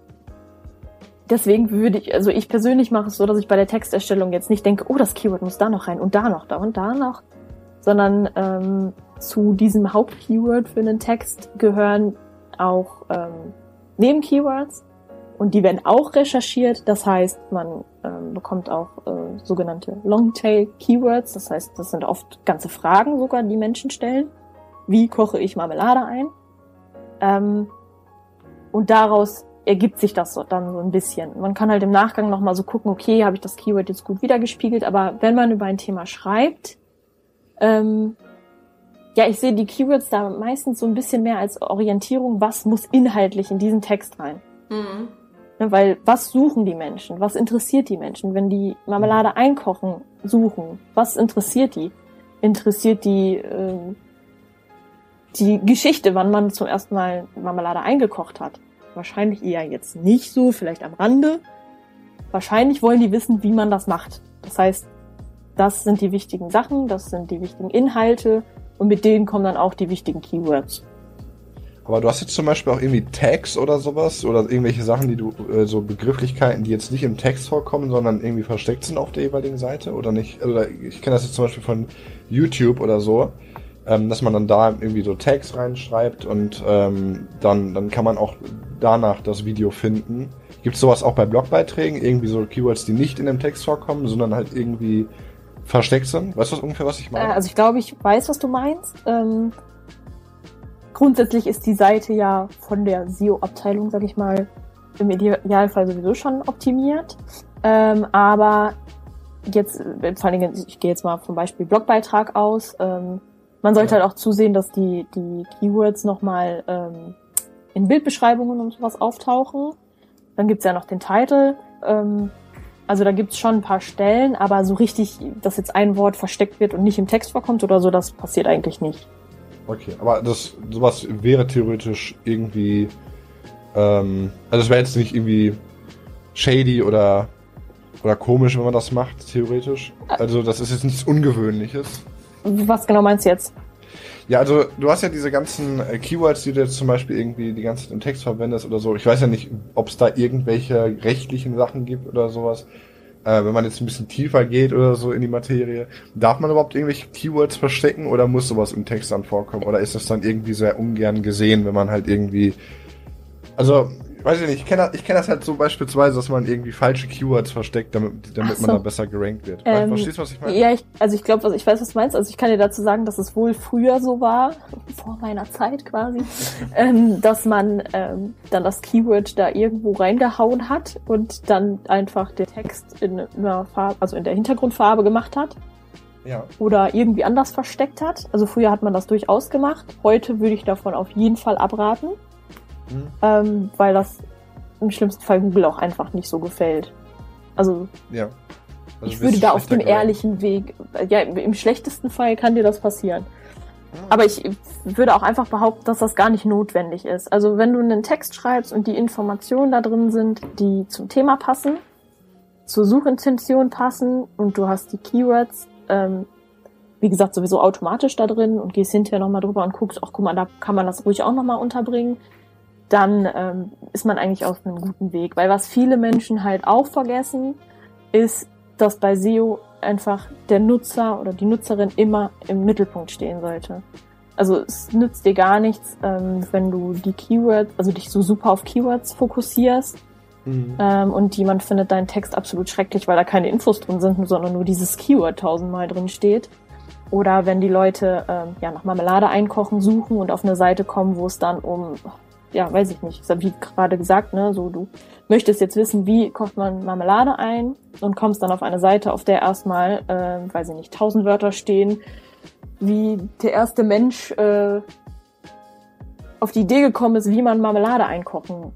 deswegen würde ich, also ich persönlich mache es so, dass ich bei der Texterstellung jetzt nicht denke, oh, das Keyword muss da noch rein und da noch, da und da noch, sondern ähm, zu diesem Hauptkeyword für einen Text gehören auch ähm, Nebenkeywords und die werden auch recherchiert. Das heißt, man ähm, bekommt auch äh, sogenannte Longtail-Keywords. Das heißt, das sind oft ganze Fragen sogar, die Menschen stellen. Wie koche ich Marmelade ein? Ähm, und daraus ergibt sich das dann so ein bisschen. Man kann halt im Nachgang nochmal so gucken, okay, habe ich das Keyword jetzt gut wiedergespiegelt, aber wenn man über ein Thema schreibt, ähm, ja, ich sehe die Keywords da meistens so ein bisschen mehr als Orientierung, was muss inhaltlich in diesen Text rein. Mhm. Ne, Weil was suchen die Menschen? Was interessiert die Menschen, wenn die Marmelade einkochen suchen? Was interessiert die? Interessiert die ähm, die Geschichte, wann man zum ersten Mal Marmelade eingekocht hat? Wahrscheinlich eher jetzt nicht so, vielleicht am Rande. Wahrscheinlich wollen die wissen, wie man das macht. Das heißt, das sind die wichtigen Sachen, das sind die wichtigen Inhalte und mit denen kommen dann auch die wichtigen Keywords. Aber du hast jetzt zum Beispiel auch irgendwie Tags oder sowas oder irgendwelche Sachen, die du, äh, so Begrifflichkeiten, die jetzt nicht im Text vorkommen, sondern irgendwie versteckt sind auf der jeweiligen Seite oder nicht? Also ich kenne das jetzt zum Beispiel von YouTube oder so, ähm, dass man dann da irgendwie so Tags reinschreibt und ähm, dann, dann kann man auch danach das Video finden. Gibt es sowas auch bei Blogbeiträgen? Irgendwie so Keywords, die nicht in dem Text vorkommen, sondern halt irgendwie versteckt sind? Weißt du ungefähr, was ich Äh, meine? also ich glaube, ich weiß, was du meinst. Ähm, grundsätzlich ist die Seite ja von der SEO-Abteilung, sag ich mal, im Idealfall sowieso schon optimiert. Ähm, aber jetzt, äh, vor allen Dingen, ich gehe jetzt mal vom Beispiel Blogbeitrag aus. Ähm, man sollte Ja. halt auch zusehen, dass die, die Keywords nochmal ähm, in Bildbeschreibungen und sowas auftauchen. Dann gibt's ja noch den Titel. Ähm, also da gibt's schon ein paar Stellen, aber so richtig, dass jetzt ein Wort versteckt wird und nicht im Text vorkommt oder so, das passiert eigentlich nicht. Okay, aber das sowas wäre theoretisch irgendwie, ähm, also es wäre jetzt nicht irgendwie shady oder oder komisch, wenn man das macht, theoretisch. Also das ist jetzt nichts Ungewöhnliches. Was genau meinst du jetzt? Ja, also du hast ja diese ganzen äh, Keywords, die du jetzt zum Beispiel irgendwie die ganze Zeit im Text verwendest oder so. Ich weiß ja nicht, ob es da irgendwelche rechtlichen Sachen gibt oder sowas. Äh, wenn man jetzt ein bisschen tiefer geht oder so in die Materie, darf man überhaupt irgendwelche Keywords verstecken oder muss sowas im Text dann vorkommen? Oder ist das dann irgendwie sehr ungern gesehen, wenn man halt irgendwie. Also, weiß ich nicht, ich kenne ich kenn das halt so beispielsweise, dass man irgendwie falsche Keywords versteckt, damit, damit so. man dann besser gerankt wird. Ähm, Verstehst du, was ich meine? Ja, ich, also ich glaube, also ich weiß, was du meinst. Also ich kann dir dazu sagen, dass es wohl früher so war, vor meiner Zeit quasi, ähm, dass man ähm, dann das Keyword da irgendwo reingehauen hat und dann einfach den Text in einer Farbe, also in der Hintergrundfarbe gemacht hat. Ja. Oder irgendwie anders versteckt hat. Also früher hat man das durchaus gemacht. Heute würde ich davon auf jeden Fall abraten. Mhm. Ähm, weil das im schlimmsten Fall Google auch einfach nicht so gefällt. Also, ja. also ich würde da auf dem ehrlichen Weg, ja, im schlechtesten Fall kann dir das passieren. Mhm. Aber ich würde auch einfach behaupten, dass das gar nicht notwendig ist. Also wenn du einen Text schreibst und die Informationen da drin sind, die zum Thema passen, zur Suchintention passen und du hast die Keywords, ähm, wie gesagt, sowieso automatisch da drin und gehst hinterher nochmal drüber und guckst, ach guck mal, da kann man das ruhig auch nochmal unterbringen dann ähm, ist man eigentlich auf einem guten Weg. Weil was viele Menschen halt auch vergessen, ist, dass bei SEO einfach der Nutzer oder die Nutzerin immer im Mittelpunkt stehen sollte. Also es nützt dir gar nichts, ähm, wenn du die Keywords, also dich so super auf Keywords fokussierst mhm. ähm, und jemand findet deinen Text absolut schrecklich, weil da keine Infos drin sind, sondern nur dieses Keyword tausendmal drin steht. Oder wenn die Leute ähm, ja nach Marmelade einkochen suchen und auf eine Seite kommen, wo es dann um ja, weiß ich nicht, wie gerade gesagt, ne, so du möchtest jetzt wissen, wie kocht man Marmelade ein und kommst dann auf eine Seite, auf der erstmal, äh, weiß ich nicht, tausend Wörter stehen, wie der erste Mensch äh, auf die Idee gekommen ist, wie man Marmelade einkochen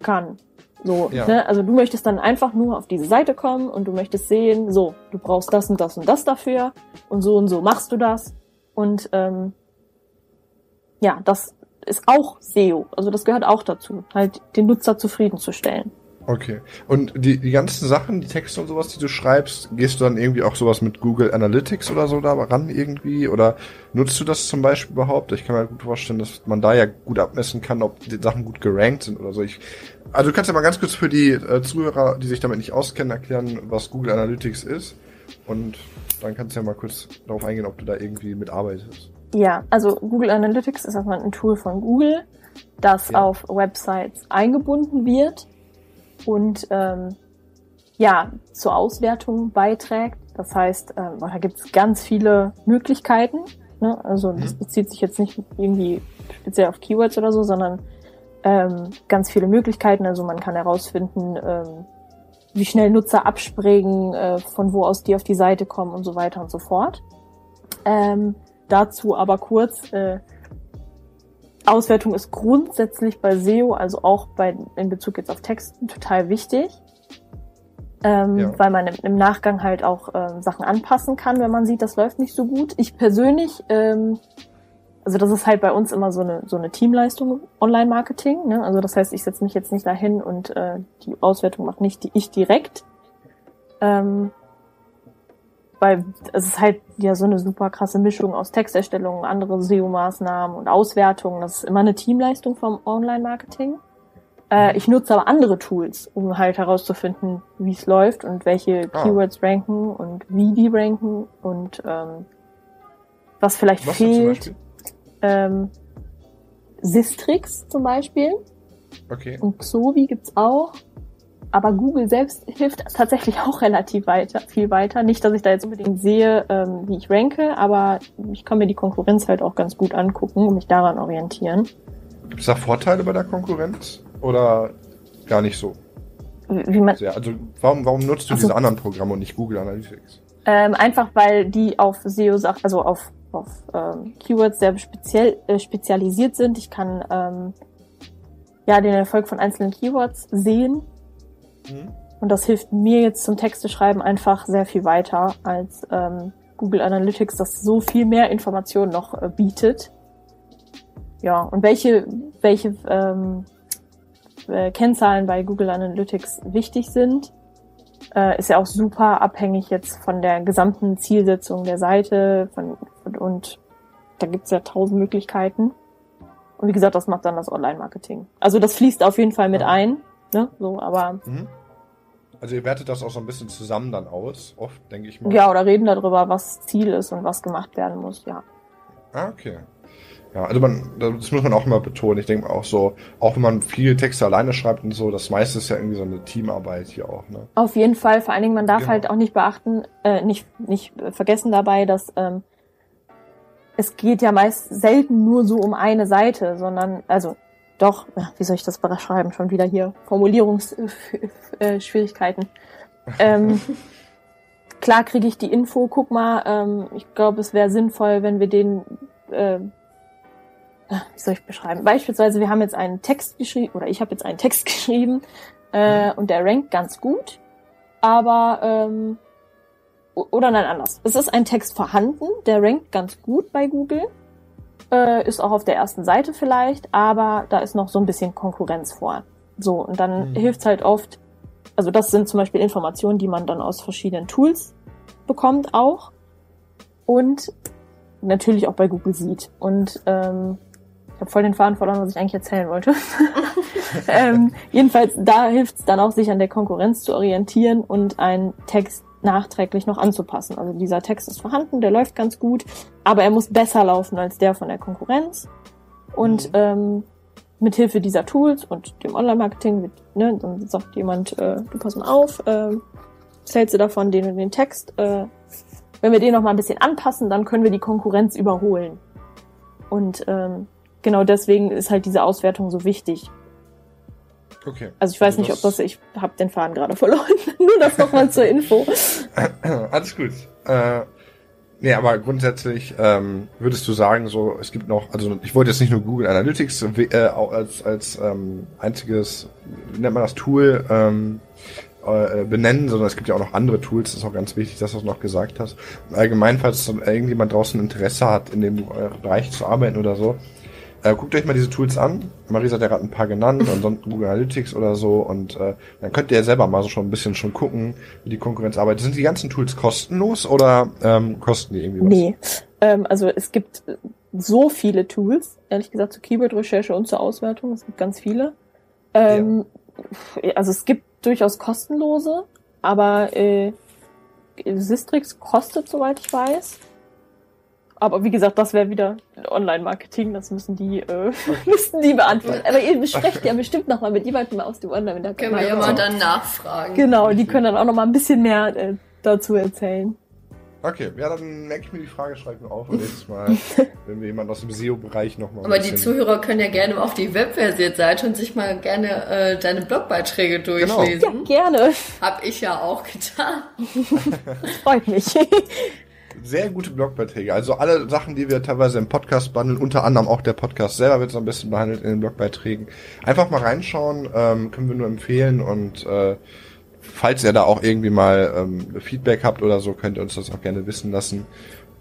kann. So, ja. ne? Also du möchtest dann einfach nur auf diese Seite kommen und du möchtest sehen, so, du brauchst das und das und das dafür und so und so machst du das. Und ähm, ja, das ist auch SEO. Also das gehört auch dazu, halt den Nutzer zufriedenzustellen. Okay. Und die, die ganzen Sachen, die Texte und sowas, die du schreibst, gehst du dann irgendwie auch sowas mit Google Analytics oder so da ran irgendwie? Oder nutzt du das zum Beispiel überhaupt? Ich kann mir gut vorstellen, dass man da ja gut abmessen kann, ob die Sachen gut gerankt sind oder so. Ich, also du kannst ja mal ganz kurz für die äh, Zuhörer, die sich damit nicht auskennen, erklären, was Google Analytics ist. Und dann kannst du ja mal kurz darauf eingehen, ob du da irgendwie mitarbeitest. Ja, also Google Analytics ist erstmal ein Tool von Google, das ja. auf Websites eingebunden wird und ähm, ja zur Auswertung beiträgt. Das heißt, ähm, da gibt es ganz viele Möglichkeiten. Ne? Also das mhm. bezieht sich jetzt nicht irgendwie speziell auf Keywords oder so, sondern ähm, ganz viele Möglichkeiten. Also man kann herausfinden, ähm, wie schnell Nutzer abspringen, äh, von wo aus die auf die Seite kommen und so weiter und so fort. Ähm, Dazu aber kurz, äh, Auswertung ist grundsätzlich bei SEO, also auch bei, in Bezug jetzt auf Texten, total wichtig. Ähm, ja. Weil man im, im, Nachgang halt auch ähm, Sachen anpassen kann, wenn man sieht, das läuft nicht so gut. Ich persönlich, ähm, also das ist halt bei uns immer so eine, so eine Teamleistung Online-Marketing. Ne? Also das heißt, ich setze mich jetzt nicht dahin und äh, die Auswertung macht nicht die, ich direkt. Ähm, weil es ist halt ja so eine super krasse Mischung aus Texterstellung, andere SEO-Maßnahmen und Auswertungen. Das ist immer eine Teamleistung vom Online-Marketing. Äh, ich nutze aber andere Tools, um halt herauszufinden, wie es läuft und welche ah. Keywords ranken und wie die ranken und ähm, was vielleicht was fehlt. Ähm, Sistrix zum Beispiel. Okay. Und Xovi gibt's auch. Aber Google selbst hilft tatsächlich auch relativ weiter, viel weiter. Nicht, dass ich da jetzt unbedingt sehe, ähm, wie ich ranke, aber ich kann mir die Konkurrenz halt auch ganz gut angucken und mich daran orientieren. Gibt es da Vorteile bei der Konkurrenz oder gar nicht so? Wie man, also warum, warum nutzt du also, diese anderen Programme und nicht Google Analytics? Ähm, einfach weil die auf SEO Sachen, also auf, auf ähm, Keywords sehr speziell äh, spezialisiert sind. Ich kann ähm, ja den Erfolg von einzelnen Keywords sehen Mhm. Und das hilft mir jetzt zum Texte schreiben einfach sehr viel weiter als ähm, Google Analytics, das so viel mehr Informationen noch äh, bietet. Ja, und welche, welche ähm, äh, Kennzahlen bei Google Analytics wichtig sind, äh, ist ja auch super abhängig jetzt von der gesamten Zielsetzung der Seite von, und da gibt's ja tausend Möglichkeiten. Und wie gesagt, das macht dann das Online-Marketing. Also das fließt auf jeden Fall mit Ja. ein. Ne? So, aber Mhm. Also ihr wertet das auch so ein bisschen zusammen dann aus, oft, denke ich mal. ja, oder reden darüber, was Ziel ist und was gemacht werden muss, ja. Ah, okay. Ja, also man, das muss man auch immer betonen. Ich denke auch so, auch wenn man viele Texte alleine schreibt und so, das meiste ist ja irgendwie so eine Teamarbeit hier auch, ne? Auf jeden Fall, vor allen Dingen, man darf Genau. halt auch nicht beachten, äh, nicht, nicht vergessen dabei, dass ähm, es geht ja meist selten nur so um eine Seite, sondern, also doch, wie soll ich das beschreiben? Schon wieder hier Formulierungsschwierigkeiten. ähm, klar kriege ich die Info, guck mal, ähm, ich glaube, es wäre sinnvoll, wenn wir den, äh, wie soll ich beschreiben? Beispielsweise, wir haben jetzt einen Text geschrieben, oder ich habe jetzt einen Text geschrieben, äh, und der rankt ganz gut, aber ähm, oder nein, anders. Es ist ein Text vorhanden, der rankt ganz gut bei Google, äh, ist auch auf der ersten Seite vielleicht, aber da ist noch so ein bisschen Konkurrenz vor. So, und dann Mhm. hilft's halt oft, also das sind zum Beispiel Informationen, die man dann aus verschiedenen Tools bekommt auch und natürlich auch bei Google sieht. Und ähm, ich habe voll den Faden verloren, was ich eigentlich erzählen wollte. ähm, jedenfalls, da hilft es dann auch, sich an der Konkurrenz zu orientieren und einen Text nachträglich noch anzupassen. Also dieser Text ist vorhanden, der läuft ganz gut, aber er muss besser laufen als der von der Konkurrenz. Und Mhm. ähm, mit Hilfe dieser Tools und dem Online-Marketing, wird, ne, dann sagt jemand, äh, du pass mal auf, äh, zählst du davon den und den Text. Äh, wenn wir den noch mal ein bisschen anpassen, dann können wir die Konkurrenz überholen. Und ähm, genau deswegen ist halt diese Auswertung so wichtig. Okay. Also ich weiß Also nicht, ob das, ich habe den Faden gerade verloren. Nur das nochmal zur Info. Alles gut. Äh, nee, aber grundsätzlich ähm, würdest du sagen, so es gibt noch, also ich wollte jetzt nicht nur Google Analytics äh, als als ähm, einziges, wie nennt man das Tool ähm, äh, benennen, sondern es gibt ja auch noch andere Tools. Das ist auch ganz wichtig, dass du das noch gesagt hast. Allgemein, falls irgendjemand draußen Interesse hat, in dem Bereich zu arbeiten oder so, äh, guckt euch mal diese Tools an. Marisa hat ja gerade ein paar genannt, ansonsten Google Analytics oder so. Und äh, dann könnt ihr ja selber mal so schon ein bisschen schon gucken, wie die Konkurrenz arbeitet. Sind die ganzen Tools kostenlos oder ähm, kosten die irgendwie was? Nee. Ähm, also es gibt so viele Tools, ehrlich gesagt, zur Keyword-Recherche und zur Auswertung. Es gibt ganz viele. Ähm, Also es gibt durchaus kostenlose, aber äh, Sistrix kostet, soweit ich weiß. Aber wie gesagt, das wäre wieder Online-Marketing, das müssen die, äh, müssen die beantworten. Aber ihr besprecht ja bestimmt noch mal mit jemandem aus dem Online-Marketing. Können wir ja mal dann nachfragen. Genau, die können dann auch noch mal ein bisschen mehr äh, dazu erzählen. Okay, ja, dann merke ich mir die Frage, schreibe ich mir auf und nächstes Mal, wenn wir jemanden aus dem SEO-Bereich nochmal. Aber die Zuhörer können ja gerne auf die Webversiert-Seite und sich mal gerne äh, deine Blogbeiträge Genau. Ja, durchlesen. gerne. Hab ich ja auch getan. Freut mich. Sehr gute Blogbeiträge. Also alle Sachen, die wir teilweise im Podcast behandeln, unter anderem auch der Podcast selber wird so ein bisschen behandelt in den Blogbeiträgen. Einfach mal reinschauen, ähm, können wir nur empfehlen und äh, falls ihr da auch irgendwie mal ähm, Feedback habt oder so, könnt ihr uns das auch gerne wissen lassen.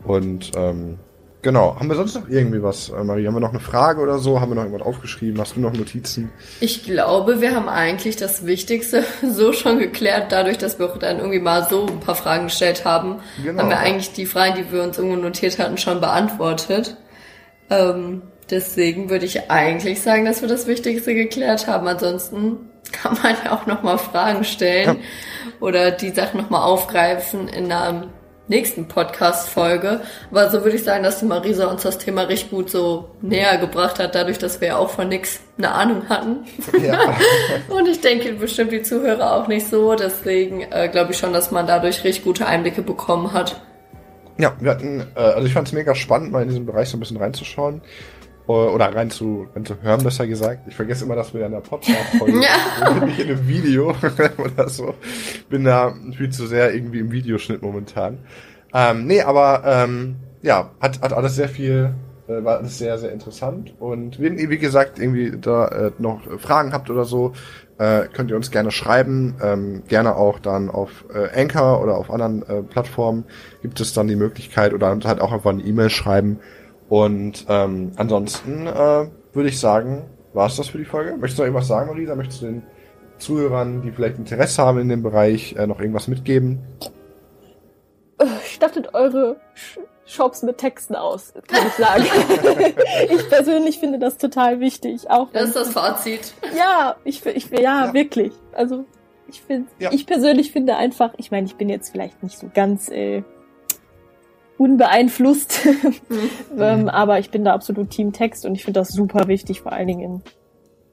Und ähm, genau, haben wir sonst noch irgendwie was, äh, Marie? Haben wir noch eine Frage oder so? Haben wir noch irgendwas aufgeschrieben? Hast du noch Notizen? Ich glaube, wir haben eigentlich das Wichtigste so schon geklärt, dadurch, dass wir auch dann irgendwie mal so ein paar Fragen gestellt haben, Genau. haben wir eigentlich die Fragen, die wir uns irgendwo notiert hatten, schon beantwortet. Ähm, deswegen würde ich eigentlich sagen, dass wir das Wichtigste geklärt haben. Ansonsten kann man ja auch nochmal Fragen stellen oder die Sachen nochmal aufgreifen in einer nächsten Podcast-Folge. Aber so würde ich sagen, dass die Marisa uns das Thema recht gut so näher gebracht hat, dadurch, dass wir ja auch von nix eine Ahnung hatten. Ja. Und ich denke bestimmt die Zuhörer auch nicht so. Deswegen äh, glaube ich schon, dass man dadurch recht gute Einblicke bekommen hat. Ja, wir hatten, äh, also ich fand es mega spannend, mal in diesen Bereich so ein bisschen reinzuschauen. Äh, Oder rein zu, rein zu hören, besser gesagt. Ich vergesse immer, dass wir in der Podcast-Folge Ja. sind, nicht in einem Video oder so. Bin da viel zu sehr irgendwie im Videoschnitt momentan. Ähm, nee, aber ähm, ja, hat, hat alles sehr viel, äh, war alles sehr, sehr interessant. Und wenn ihr, wie gesagt, irgendwie da äh, noch Fragen habt oder so, äh, könnt ihr uns gerne schreiben. Ähm, gerne auch dann auf äh, Anchor oder auf anderen äh, Plattformen gibt es dann die Möglichkeit oder halt auch einfach eine E-Mail schreiben. Und ähm, ansonsten äh, würde ich sagen, war es das für die Folge. Möchtest du noch irgendwas sagen, Marisa? Möchtest du den Zuhörern, die vielleicht Interesse haben in dem Bereich, äh, noch irgendwas mitgeben? Stattet eure Shops mit Texten aus, kann ich sagen. ich persönlich finde das total wichtig. Auch das ist das Fazit. Ja, ich, ich ja, ja. wirklich. Also ich finde, ja. ich persönlich finde einfach, ich meine, ich bin jetzt vielleicht nicht so ganz äh, unbeeinflusst, mhm. ähm, aber ich bin da absolut Team Text und ich finde das super wichtig, vor allen Dingen in,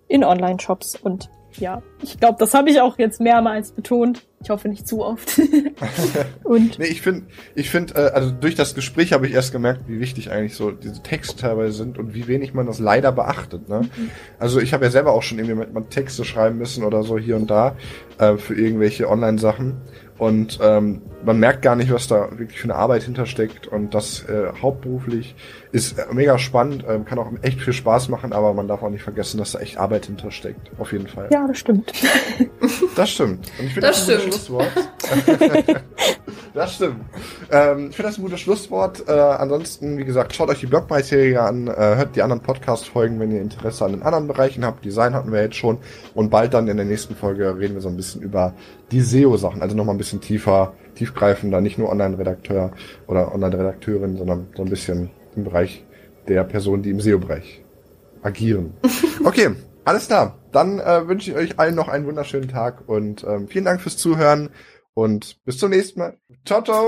in Online-Shops und ja, ich glaube, das habe ich auch jetzt mehrmals betont. Ich hoffe nicht zu oft. und nee, ich finde, ich finde, äh, also durch das Gespräch habe ich erst gemerkt, wie wichtig eigentlich so diese Texte teilweise sind und wie wenig man das leider beachtet. Ne? Mhm. Also ich habe ja selber auch schon irgendwie mit, mit Texte schreiben müssen oder so hier und da äh, für irgendwelche Online-Sachen. Und ähm, man merkt gar nicht, was da wirklich für eine Arbeit hintersteckt. Und das äh, hauptberuflich ist mega spannend, äh, kann auch echt viel Spaß machen, aber man darf auch nicht vergessen, dass da echt Arbeit hintersteckt. Auf jeden Fall. Ja, das stimmt. Das stimmt. Und ich finde das, das ein gutes Schlusswort. das stimmt. Ähm, ich finde das ein gutes Schlusswort. Äh, ansonsten, wie gesagt, schaut euch die Blogbeiträge an, äh, hört die anderen Podcast-Folgen, wenn ihr Interesse an den anderen Bereichen habt. Design hatten wir jetzt schon. Und bald dann in der nächsten Folge reden wir so ein bisschen über die SEO-Sachen, also nochmal ein bisschen tiefer, tiefgreifender, nicht nur Online-Redakteur oder Online-Redakteurin, sondern so ein bisschen im Bereich der Personen, die im SEO-Bereich agieren. Okay, alles klar. Dann äh, wünsche ich euch allen noch einen wunderschönen Tag und ähm, vielen Dank fürs Zuhören und bis zum nächsten Mal. Ciao, ciao.